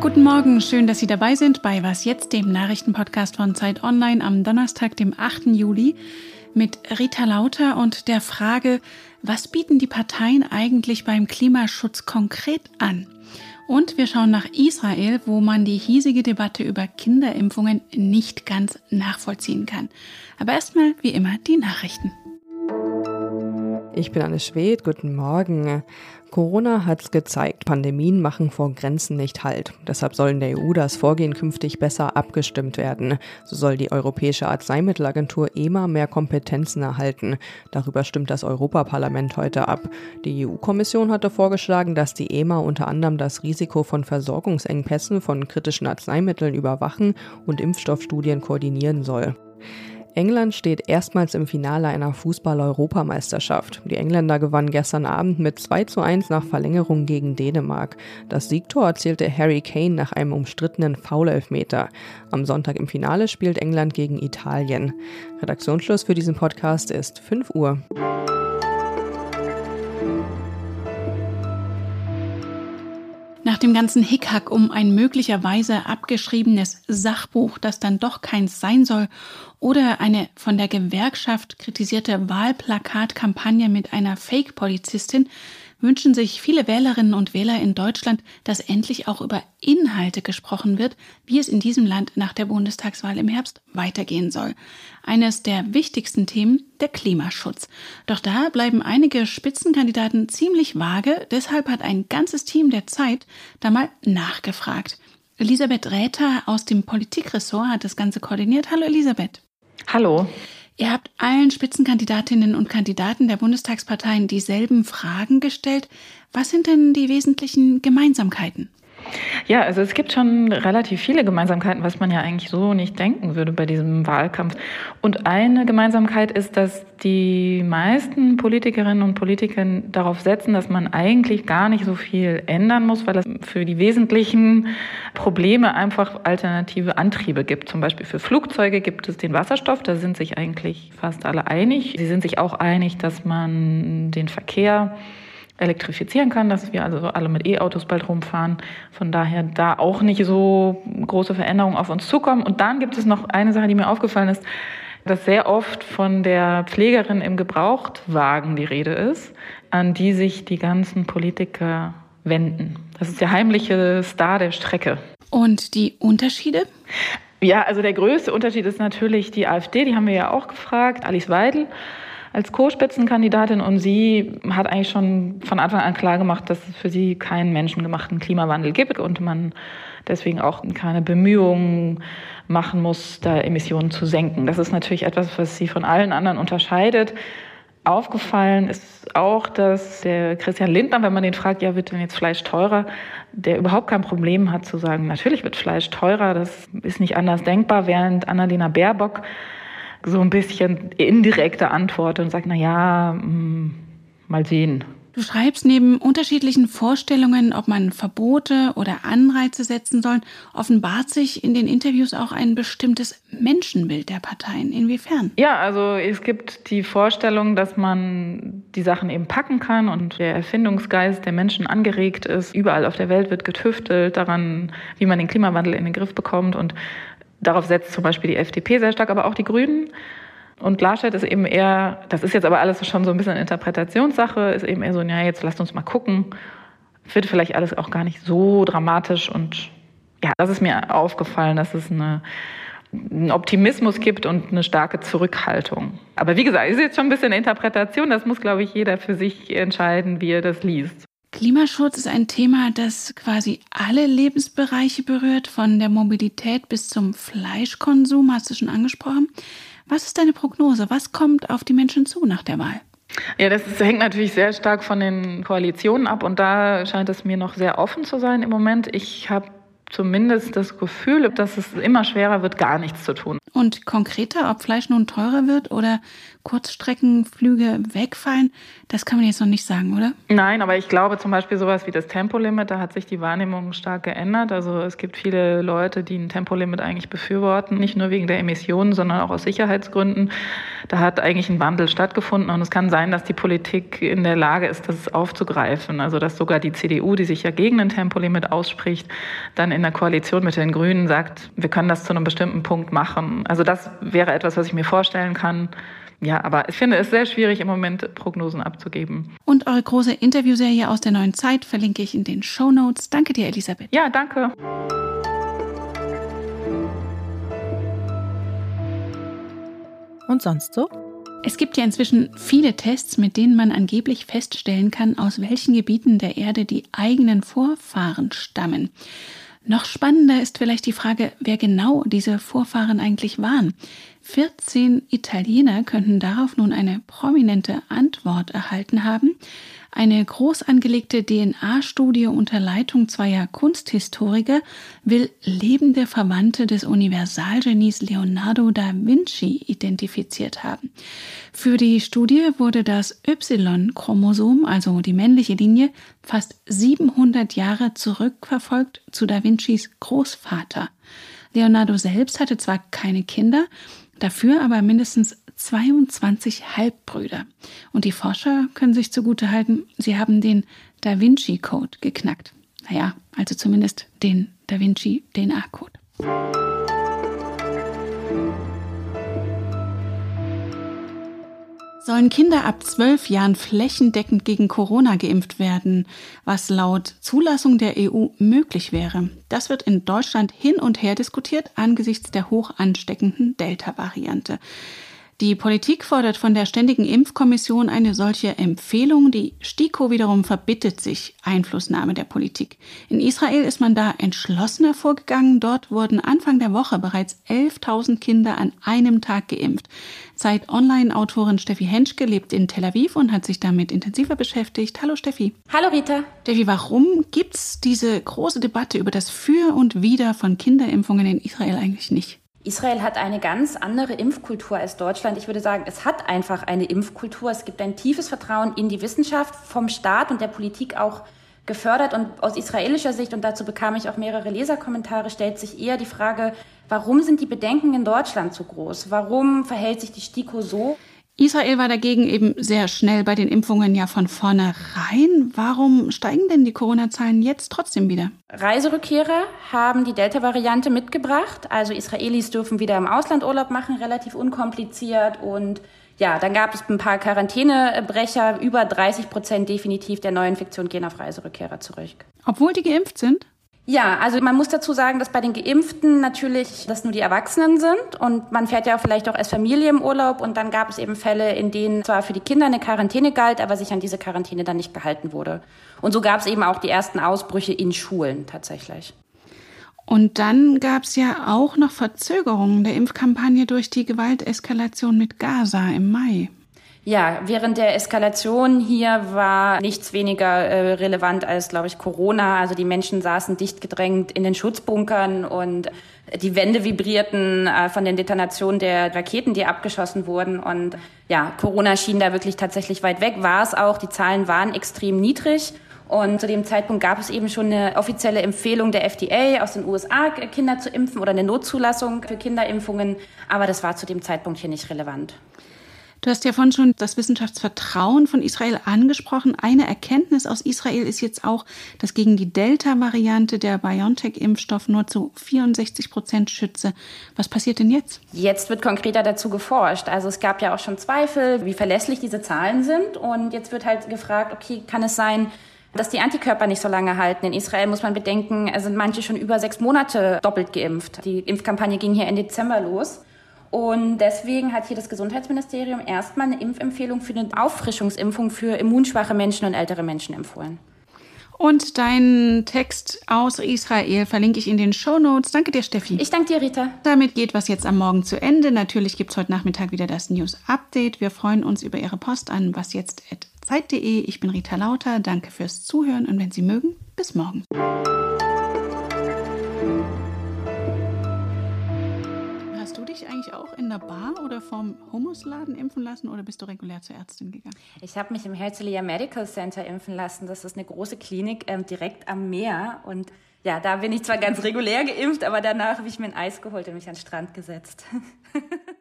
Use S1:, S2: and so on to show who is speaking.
S1: Guten Morgen, schön, dass Sie dabei sind bei Was jetzt, dem Nachrichtenpodcast von Zeit Online am Donnerstag, dem 8. Juli, mit Rita Lauter und der Frage, was bieten die Parteien eigentlich beim Klimaschutz konkret an? Und wir schauen nach Israel, wo man die hiesige Debatte über Kinderimpfungen nicht ganz nachvollziehen kann. Aber erstmal, wie immer, die Nachrichten.
S2: Ich bin Anne Schwed, guten Morgen. Corona hat's gezeigt, Pandemien machen vor Grenzen nicht Halt. Deshalb soll in der EU das Vorgehen künftig besser abgestimmt werden. So soll die Europäische Arzneimittelagentur EMA mehr Kompetenzen erhalten. Darüber stimmt das Europaparlament heute ab. Die EU-Kommission hatte vorgeschlagen, dass die EMA unter anderem das Risiko von Versorgungsengpässen von kritischen Arzneimitteln überwachen und Impfstoffstudien koordinieren soll. England steht erstmals im Finale einer Fußball-Europameisterschaft. Die Engländer gewannen gestern Abend mit 2 zu 1 nach Verlängerung gegen Dänemark. Das Siegtor erzielte Harry Kane nach einem umstrittenen Foulelfmeter. Am Sonntag im Finale spielt England gegen Italien. Redaktionsschluss für diesen Podcast ist 5 Uhr.
S1: Dem ganzen Hickhack um ein möglicherweise abgeschriebenes Sachbuch, das dann doch keins sein soll, oder eine von der Gewerkschaft kritisierte Wahlplakatkampagne mit einer Fake-Polizistin, wünschen sich viele Wählerinnen und Wähler in Deutschland, dass endlich auch über Inhalte gesprochen wird, wie es in diesem Land nach der Bundestagswahl im Herbst weitergehen soll. Eines der wichtigsten Themen, der Klimaschutz. Doch da bleiben einige Spitzenkandidaten ziemlich vage, deshalb hat ein ganzes Team der Zeit da mal nachgefragt. Elisabeth Räther aus dem Politikressort hat das Ganze koordiniert. Hallo Elisabeth.
S3: Hallo.
S1: Ihr habt allen Spitzenkandidatinnen und Kandidaten der Bundestagsparteien dieselben Fragen gestellt. Was sind denn die wesentlichen Gemeinsamkeiten?
S3: Ja, also es gibt schon relativ viele Gemeinsamkeiten, was man ja eigentlich so nicht denken würde bei diesem Wahlkampf. Und eine Gemeinsamkeit ist, dass die meisten Politikerinnen und Politiker darauf setzen, dass man eigentlich gar nicht so viel ändern muss, weil es für die wesentlichen Probleme einfach alternative Antriebe gibt. Zum Beispiel für Flugzeuge gibt es den Wasserstoff, da sind sich eigentlich fast alle einig. Sie sind sich auch einig, dass man den Verkehr elektrifizieren kann, dass wir also alle mit E-Autos bald rumfahren. Von daher da auch nicht so große Veränderungen auf uns zukommen. Und dann gibt es noch eine Sache, die mir aufgefallen ist, dass sehr oft von der Pflegerin im Gebrauchtwagen die Rede ist, an die sich die ganzen Politiker wenden. Das ist der heimliche Star der Strecke.
S1: Und die Unterschiede?
S3: Ja, also der größte Unterschied ist natürlich die AfD, die haben wir ja auch gefragt, Alice Weidel als Co-Spitzenkandidatin und sie hat eigentlich schon von Anfang an klar gemacht, dass es für sie keinen menschengemachten Klimawandel gibt und man deswegen auch keine Bemühungen machen muss, da Emissionen zu senken. Das ist natürlich etwas, was sie von allen anderen unterscheidet. Aufgefallen ist auch, dass der Christian Lindner, wenn man den fragt, ja, wird denn jetzt Fleisch teurer, der überhaupt kein Problem hat zu sagen, natürlich wird Fleisch teurer, das ist nicht anders denkbar, während Annalena Baerbock so ein bisschen indirekte Antwort und sagt, na ja, mm, mal sehen.
S1: Du schreibst neben unterschiedlichen Vorstellungen, ob man Verbote oder Anreize setzen soll, offenbart sich in den Interviews auch ein bestimmtes Menschenbild der Parteien. Inwiefern?
S3: Ja, also es gibt die Vorstellung, dass man die Sachen eben packen kann und der Erfindungsgeist der Menschen angeregt ist. Überall auf der Welt wird getüftelt daran, wie man den Klimawandel in den Griff bekommt und Darauf setzt zum Beispiel die FDP sehr stark, aber auch die Grünen. Und Laschet ist eben eher, das ist jetzt aber alles schon so ein bisschen Interpretationssache, ist eben eher so, ja, jetzt lasst uns mal gucken. Wird vielleicht alles auch gar nicht so dramatisch und ja, das ist mir aufgefallen, dass es eine, einen Optimismus gibt und eine starke Zurückhaltung. Aber wie gesagt, ist jetzt schon ein bisschen Interpretation, das muss, glaube ich, jeder für sich entscheiden, wie er das liest.
S1: Klimaschutz ist ein Thema, das quasi alle Lebensbereiche berührt, von der Mobilität bis zum Fleischkonsum, hast du schon angesprochen. Was ist deine Prognose? Was kommt auf die Menschen zu nach der Wahl?
S3: Ja, das hängt natürlich sehr stark von den Koalitionen ab und da scheint es mir noch sehr offen zu sein im Moment. Ich habe zumindest das Gefühl, dass es immer schwerer wird, gar nichts zu tun.
S1: Und konkreter, ob Fleisch nun teurer wird oder Kurzstreckenflüge wegfallen, das kann man jetzt noch nicht sagen, oder?
S3: Nein, aber ich glaube zum Beispiel sowas wie das Tempolimit, da hat sich die Wahrnehmung stark geändert. Also es gibt viele Leute, die ein Tempolimit eigentlich befürworten, nicht nur wegen der Emissionen, sondern auch aus Sicherheitsgründen. Da hat eigentlich ein Wandel stattgefunden und es kann sein, dass die Politik in der Lage ist, das aufzugreifen. Also dass sogar die CDU, die sich ja gegen ein Tempolimit ausspricht, dann in in der Koalition mit den Grünen sagt, wir können das zu einem bestimmten Punkt machen. Also das wäre etwas, was ich mir vorstellen kann. Ja, aber ich finde es sehr schwierig, im Moment Prognosen abzugeben.
S1: Und eure große Interviewserie aus der neuen Zeit verlinke ich in den Show Notes. Danke dir, Elisabeth.
S3: Ja, danke.
S2: Und sonst so?
S1: Es gibt ja inzwischen viele Tests, mit denen man angeblich feststellen kann, aus welchen Gebieten der Erde die eigenen Vorfahren stammen. Noch spannender ist vielleicht die Frage, wer genau diese Vorfahren eigentlich waren. 14 Italiener könnten darauf nun eine prominente Antwort erhalten haben. Eine groß angelegte DNA-Studie unter Leitung zweier Kunsthistoriker will lebende Verwandte des Universalgenies Leonardo da Vinci identifiziert haben. Für die Studie wurde das Y-Chromosom, also die männliche Linie, fast 700 Jahre zurückverfolgt zu da Vincis Großvater. Leonardo selbst hatte zwar keine Kinder, dafür aber mindestens 22 Halbbrüder. Und die Forscher können sich zugute halten, sie haben den Da Vinci Code geknackt. Naja, also zumindest den Da Vinci DNA Code. Sollen Kinder ab zwölf Jahren flächendeckend gegen Corona geimpft werden, was laut Zulassung der EU möglich wäre? Das wird in Deutschland hin und her diskutiert angesichts der hoch ansteckenden Delta-Variante. Die Politik fordert von der Ständigen Impfkommission eine solche Empfehlung. Die STIKO wiederum verbittet sich Einflussnahme der Politik. In Israel ist man da entschlossener vorgegangen. Dort wurden Anfang der Woche bereits 11.000 Kinder an einem Tag geimpft. Zeit Online-Autorin Steffi Henschke lebt in Tel Aviv und hat sich damit intensiver beschäftigt. Hallo Steffi.
S4: Hallo Rita.
S1: Steffi, warum gibt es diese große Debatte über das Für und Wider von Kinderimpfungen in Israel eigentlich nicht?
S4: Israel hat eine ganz andere Impfkultur als Deutschland. Ich würde sagen, es hat einfach eine Impfkultur. Es gibt ein tiefes Vertrauen in die Wissenschaft, vom Staat und der Politik auch gefördert. Und aus israelischer Sicht, und dazu bekam ich auch mehrere Leserkommentare, stellt sich eher die Frage, warum sind die Bedenken in Deutschland so groß? Warum verhält sich die STIKO so?
S1: Israel war dagegen eben sehr schnell bei den Impfungen ja von vornherein. Warum steigen denn die Corona-Zahlen jetzt trotzdem wieder?
S4: Reiserückkehrer haben die Delta-Variante mitgebracht. Also Israelis dürfen wieder im Ausland Urlaub machen, relativ unkompliziert. Und ja, dann gab es ein paar Quarantänebrecher. Über 30 Prozent definitiv der Neuinfektion gehen auf Reiserückkehrer zurück.
S1: Obwohl die geimpft sind?
S4: Ja, also man muss dazu sagen, dass bei den Geimpften natürlich das nur die Erwachsenen sind und man fährt ja vielleicht auch als Familie im Urlaub und dann gab es eben Fälle, in denen zwar für die Kinder eine Quarantäne galt, aber sich an diese Quarantäne dann nicht gehalten wurde. Und so gab es eben auch die ersten Ausbrüche in Schulen tatsächlich.
S1: Und dann gab es ja auch noch Verzögerungen der Impfkampagne durch die Gewalteskalation mit Gaza im Mai.
S4: Ja, während der Eskalation hier war nichts weniger äh, relevant als, glaube ich, Corona. Also die Menschen saßen dicht gedrängt in den Schutzbunkern und die Wände vibrierten äh, von den Detonationen der Raketen, die abgeschossen wurden. Und ja, Corona schien da wirklich tatsächlich weit weg, war es auch. Die Zahlen waren extrem niedrig. Und zu dem Zeitpunkt gab es eben schon eine offizielle Empfehlung der FDA aus den USA, Kinder zu impfen oder eine Notzulassung für Kinderimpfungen. Aber das war zu dem Zeitpunkt hier nicht relevant.
S1: Du hast ja vorhin schon das Wissenschaftsvertrauen von Israel angesprochen. Eine Erkenntnis aus Israel ist jetzt auch, dass gegen die Delta-Variante der BioNTech-Impfstoff nur zu 64 Prozent schütze. Was passiert denn jetzt?
S4: Jetzt wird konkreter dazu geforscht. Also es gab ja auch schon Zweifel, wie verlässlich diese Zahlen sind. Und jetzt wird halt gefragt, okay, kann es sein, dass die Antikörper nicht so lange halten. In Israel muss man bedenken, sind manche schon über sechs Monate doppelt geimpft. Die Impfkampagne ging hier Ende Dezember los. Und deswegen hat hier das Gesundheitsministerium erstmal eine Impfempfehlung für eine Auffrischungsimpfung für immunschwache Menschen und ältere Menschen empfohlen.
S1: Und deinen Text aus Israel verlinke ich in den Show Notes. Danke dir, Steffi.
S4: Ich danke dir, Rita.
S1: Damit geht was jetzt am Morgen zu Ende. Natürlich gibt es heute Nachmittag wieder das News Update. Wir freuen uns über Ihre Post an wasjetzt.zeit.de. Ich bin Rita Lauter. Danke fürs Zuhören und wenn Sie mögen, bis morgen. Auch in der Bar oder vom Humusladen impfen lassen oder bist du regulär zur Ärztin gegangen?
S4: Ich habe mich im Herzliya Medical Center impfen lassen. Das ist eine große Klinik ähm, direkt am Meer. Und ja, da bin ich zwar ganz regulär geimpft, aber danach habe ich mir ein Eis geholt und mich an den Strand gesetzt.